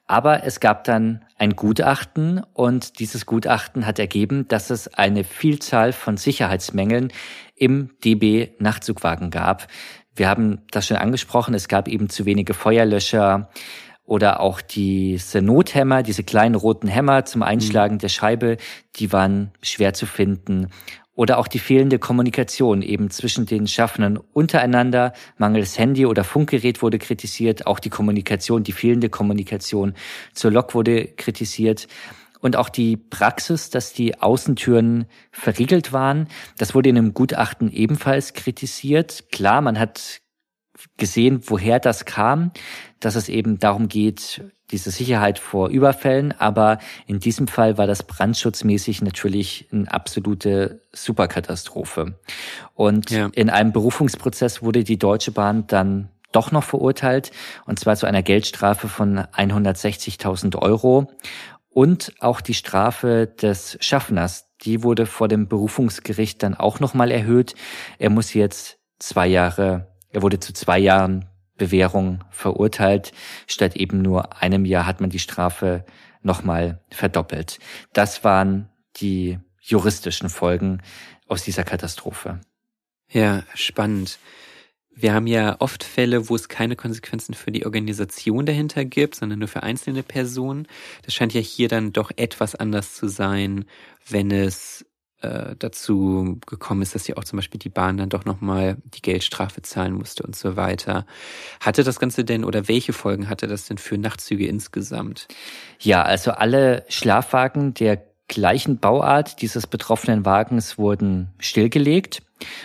Aber es gab dann ein Gutachten und dieses Gutachten hat ergeben, dass es eine Vielzahl von Sicherheitsmängeln im DB Nachtzugwagen gab. Wir haben das schon angesprochen, es gab eben zu wenige Feuerlöscher oder auch diese Nothämmer, diese kleinen roten Hämmer zum Einschlagen mhm. der Scheibe, die waren schwer zu finden. Oder auch die fehlende Kommunikation eben zwischen den Schaffenden untereinander. Mangels Handy oder Funkgerät wurde kritisiert. Auch die Kommunikation, die fehlende Kommunikation zur Lok wurde kritisiert. Und auch die Praxis, dass die Außentüren verriegelt waren, das wurde in einem Gutachten ebenfalls kritisiert. Klar, man hat gesehen, woher das kam, dass es eben darum geht, diese Sicherheit vor Überfällen, aber in diesem Fall war das brandschutzmäßig natürlich eine absolute Superkatastrophe. Und ja. in einem Berufungsprozess wurde die Deutsche Bahn dann doch noch verurteilt, und zwar zu einer Geldstrafe von 160.000 Euro. Und auch die Strafe des Schaffners, die wurde vor dem Berufungsgericht dann auch nochmal erhöht. Er muss jetzt zwei Jahre, er wurde zu zwei Jahren Bewährung verurteilt. Statt eben nur einem Jahr hat man die Strafe nochmal verdoppelt. Das waren die juristischen Folgen aus dieser Katastrophe. Ja, spannend. Wir haben ja oft Fälle, wo es keine Konsequenzen für die Organisation dahinter gibt, sondern nur für einzelne Personen. Das scheint ja hier dann doch etwas anders zu sein, wenn es äh, dazu gekommen ist, dass ja auch zum Beispiel die Bahn dann doch nochmal die Geldstrafe zahlen musste und so weiter. Hatte das Ganze denn oder welche Folgen hatte das denn für Nachtzüge insgesamt? Ja, also alle Schlafwagen der gleichen Bauart dieses betroffenen Wagens wurden stillgelegt.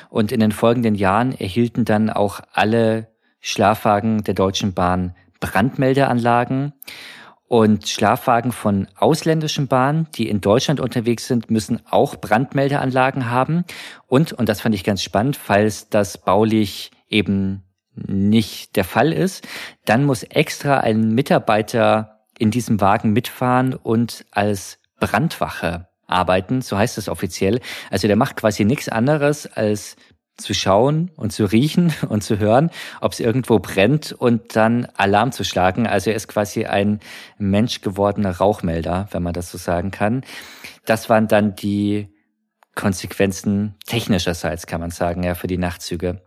Und in den folgenden Jahren erhielten dann auch alle Schlafwagen der Deutschen Bahn Brandmeldeanlagen. Und Schlafwagen von ausländischen Bahnen, die in Deutschland unterwegs sind, müssen auch Brandmeldeanlagen haben. Und, und das fand ich ganz spannend, falls das baulich eben nicht der Fall ist, dann muss extra ein Mitarbeiter in diesem Wagen mitfahren und als Brandwache arbeiten, so heißt es offiziell. Also der macht quasi nichts anderes als zu schauen und zu riechen und zu hören, ob es irgendwo brennt und dann Alarm zu schlagen. Also er ist quasi ein menschgewordener Rauchmelder, wenn man das so sagen kann. Das waren dann die Konsequenzen technischerseits, kann man sagen, ja, für die Nachtzüge.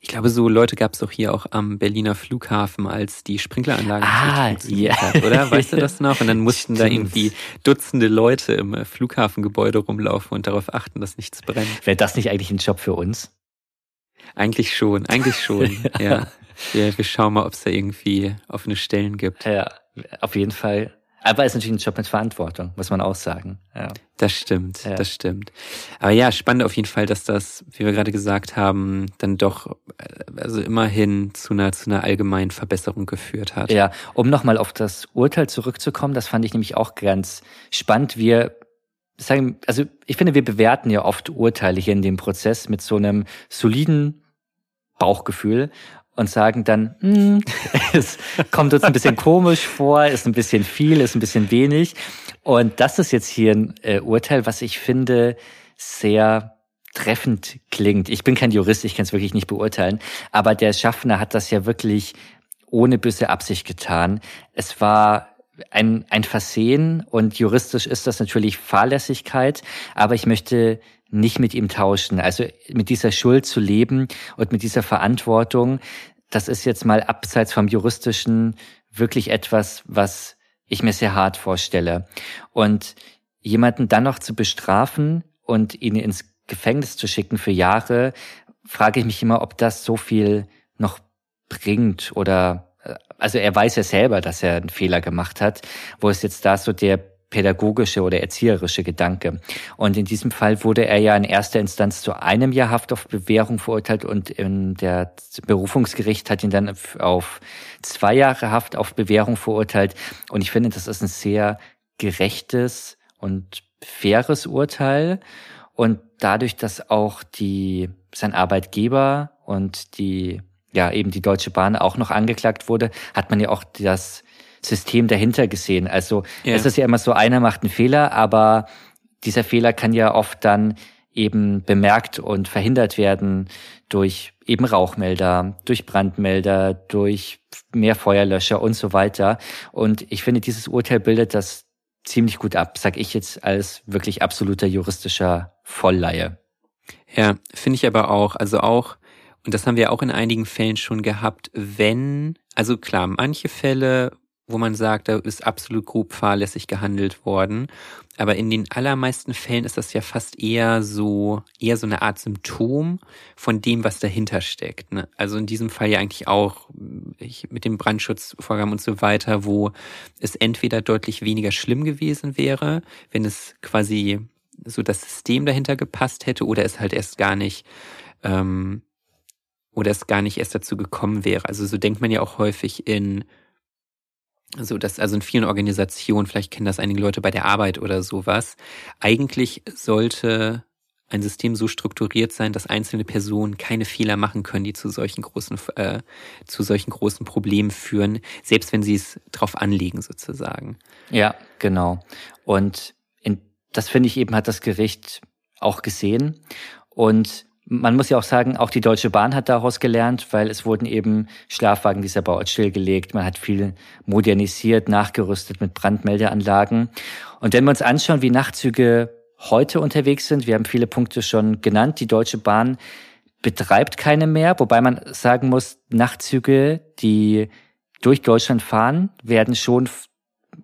Ich glaube, so Leute gab es doch hier auch am Berliner Flughafen, als die Sprinkleranlage ah, ja. hat, oder? Weißt du das noch? Und dann mussten Stimmt. da irgendwie Dutzende Leute im äh, Flughafengebäude rumlaufen und darauf achten, dass nichts brennt. Wäre das nicht eigentlich ein Job für uns? Eigentlich schon, eigentlich schon, ja. ja. Wir, wir schauen mal, ob es da irgendwie offene Stellen gibt. Ja, auf jeden Fall aber es ist natürlich ein Job mit Verantwortung, muss man auch sagen. Ja. Das stimmt, ja. das stimmt. Aber ja, spannend auf jeden Fall, dass das, wie wir gerade gesagt haben, dann doch äh, also immerhin zu einer, zu einer allgemeinen Verbesserung geführt hat. Ja, um nochmal auf das Urteil zurückzukommen, das fand ich nämlich auch ganz spannend. Wir sagen, also ich finde, wir bewerten ja oft Urteile hier in dem Prozess mit so einem soliden Bauchgefühl und sagen dann, hm, es kommt uns ein bisschen komisch vor, ist ein bisschen viel, ist ein bisschen wenig. Und das ist jetzt hier ein äh, Urteil, was ich finde sehr treffend klingt. Ich bin kein Jurist, ich kann es wirklich nicht beurteilen, aber der Schaffner hat das ja wirklich ohne böse Absicht getan. Es war ein, ein Versehen und juristisch ist das natürlich Fahrlässigkeit, aber ich möchte nicht mit ihm tauschen. Also mit dieser Schuld zu leben und mit dieser Verantwortung, das ist jetzt mal abseits vom juristischen wirklich etwas, was ich mir sehr hart vorstelle. Und jemanden dann noch zu bestrafen und ihn ins Gefängnis zu schicken für Jahre, frage ich mich immer, ob das so viel noch bringt oder äh, also er weiß ja selber, dass er einen Fehler gemacht hat. Wo ist jetzt da so der pädagogische oder erzieherische Gedanke. Und in diesem Fall wurde er ja in erster Instanz zu einem Jahr Haft auf Bewährung verurteilt und in der Berufungsgericht hat ihn dann auf zwei Jahre Haft auf Bewährung verurteilt. Und ich finde, das ist ein sehr gerechtes und faires Urteil. Und dadurch, dass auch die, sein Arbeitgeber und die, ja, eben die Deutsche Bahn auch noch angeklagt wurde, hat man ja auch das System dahinter gesehen. Also ja. es ist ja immer so, einer macht einen Fehler, aber dieser Fehler kann ja oft dann eben bemerkt und verhindert werden durch eben Rauchmelder, durch Brandmelder, durch mehr Feuerlöscher und so weiter. Und ich finde, dieses Urteil bildet das ziemlich gut ab, sag ich jetzt als wirklich absoluter juristischer Vollleihe. Ja, finde ich aber auch. Also auch, und das haben wir auch in einigen Fällen schon gehabt, wenn, also klar, manche Fälle, wo man sagt, da ist absolut grob fahrlässig gehandelt worden. Aber in den allermeisten Fällen ist das ja fast eher so, eher so eine Art Symptom von dem, was dahinter steckt. Ne? Also in diesem Fall ja eigentlich auch ich, mit dem Brandschutzvorgaben und so weiter, wo es entweder deutlich weniger schlimm gewesen wäre, wenn es quasi so das System dahinter gepasst hätte oder es halt erst gar nicht, ähm, oder es gar nicht erst dazu gekommen wäre. Also so denkt man ja auch häufig in so dass also in vielen Organisationen, vielleicht kennen das einige Leute bei der Arbeit oder sowas, eigentlich sollte ein System so strukturiert sein, dass einzelne Personen keine Fehler machen können, die zu solchen großen äh, zu solchen großen Problemen führen, selbst wenn sie es drauf anlegen sozusagen. Ja, genau. Und in, das finde ich eben hat das Gericht auch gesehen und man muss ja auch sagen, auch die Deutsche Bahn hat daraus gelernt, weil es wurden eben Schlafwagen dieser Bauart stillgelegt. Man hat viel modernisiert, nachgerüstet mit Brandmeldeanlagen. Und wenn wir uns anschauen, wie Nachtzüge heute unterwegs sind, wir haben viele Punkte schon genannt, die Deutsche Bahn betreibt keine mehr, wobei man sagen muss, Nachtzüge, die durch Deutschland fahren, werden schon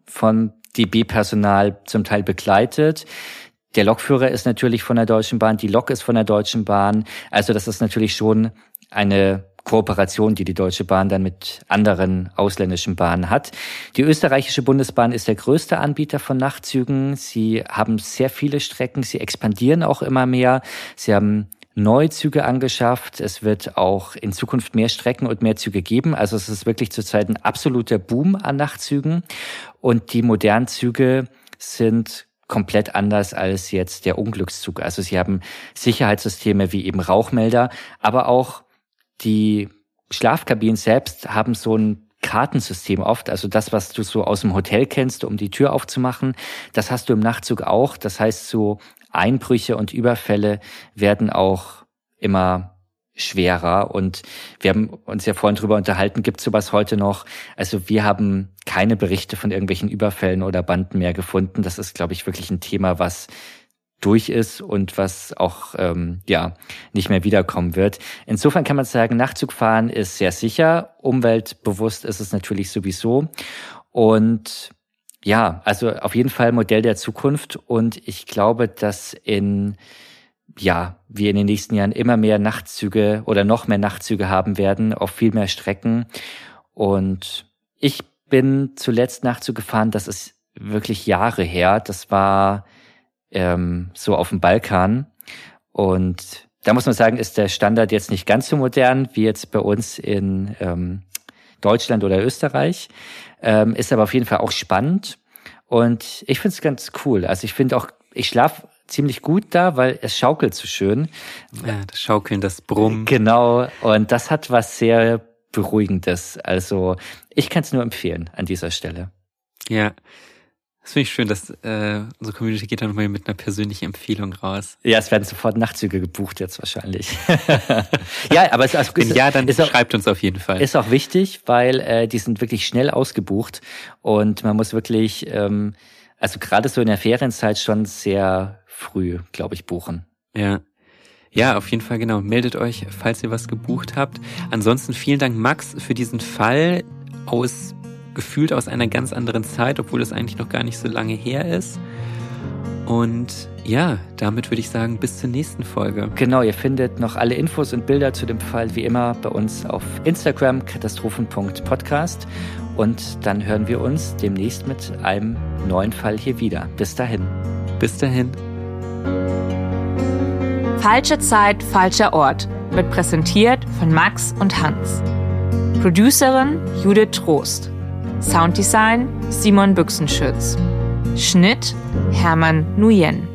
von DB-Personal zum Teil begleitet. Der Lokführer ist natürlich von der Deutschen Bahn, die Lok ist von der Deutschen Bahn. Also das ist natürlich schon eine Kooperation, die die Deutsche Bahn dann mit anderen ausländischen Bahnen hat. Die österreichische Bundesbahn ist der größte Anbieter von Nachtzügen. Sie haben sehr viele Strecken, sie expandieren auch immer mehr. Sie haben Neuzüge angeschafft. Es wird auch in Zukunft mehr Strecken und mehr Züge geben. Also es ist wirklich zurzeit ein absoluter Boom an Nachtzügen. Und die modernen Züge sind komplett anders als jetzt der Unglückszug. Also sie haben Sicherheitssysteme wie eben Rauchmelder, aber auch die Schlafkabinen selbst haben so ein Kartensystem oft, also das, was du so aus dem Hotel kennst, um die Tür aufzumachen, das hast du im Nachtzug auch. Das heißt, so Einbrüche und Überfälle werden auch immer schwerer. Und wir haben uns ja vorhin drüber unterhalten, gibt es sowas heute noch? Also wir haben keine Berichte von irgendwelchen Überfällen oder Banden mehr gefunden. Das ist, glaube ich, wirklich ein Thema, was durch ist und was auch ähm, ja nicht mehr wiederkommen wird. Insofern kann man sagen, Nachtzugfahren ist sehr sicher, umweltbewusst ist es natürlich sowieso und ja, also auf jeden Fall Modell der Zukunft und ich glaube, dass in ja, wir in den nächsten Jahren immer mehr Nachtzüge oder noch mehr Nachtzüge haben werden auf viel mehr Strecken. Und ich bin zuletzt Nachtzug gefahren, das ist wirklich Jahre her. Das war ähm, so auf dem Balkan. Und da muss man sagen, ist der Standard jetzt nicht ganz so modern wie jetzt bei uns in ähm, Deutschland oder Österreich. Ähm, ist aber auf jeden Fall auch spannend. Und ich finde es ganz cool. Also ich finde auch, ich schlafe ziemlich gut da, weil es schaukelt so schön. Ja, das Schaukeln, das Brummen. Genau, und das hat was sehr Beruhigendes. Also ich kann es nur empfehlen an dieser Stelle. Ja, das finde ich schön, dass äh, unsere Community geht dann nochmal mit einer persönlichen Empfehlung raus. Ja, es werden sofort Nachtzüge gebucht jetzt wahrscheinlich. ja, aber es ist, ist, ja, dann ist auch, schreibt uns auf jeden Fall. Ist auch wichtig, weil äh, die sind wirklich schnell ausgebucht und man muss wirklich, ähm, also gerade so in der Ferienzeit schon sehr früh, glaube ich, buchen. Ja. Ja, auf jeden Fall genau. Meldet euch, falls ihr was gebucht habt. Ansonsten vielen Dank, Max, für diesen Fall aus gefühlt aus einer ganz anderen Zeit, obwohl es eigentlich noch gar nicht so lange her ist. Und ja, damit würde ich sagen, bis zur nächsten Folge. Genau, ihr findet noch alle Infos und Bilder zu dem Fall wie immer bei uns auf Instagram katastrophen.podcast und dann hören wir uns demnächst mit einem neuen Fall hier wieder. Bis dahin. Bis dahin. Falsche Zeit, falscher Ort wird präsentiert von Max und Hans. Producerin Judith Trost. Sounddesign Simon Büchsenschütz. Schnitt Hermann Nuyen.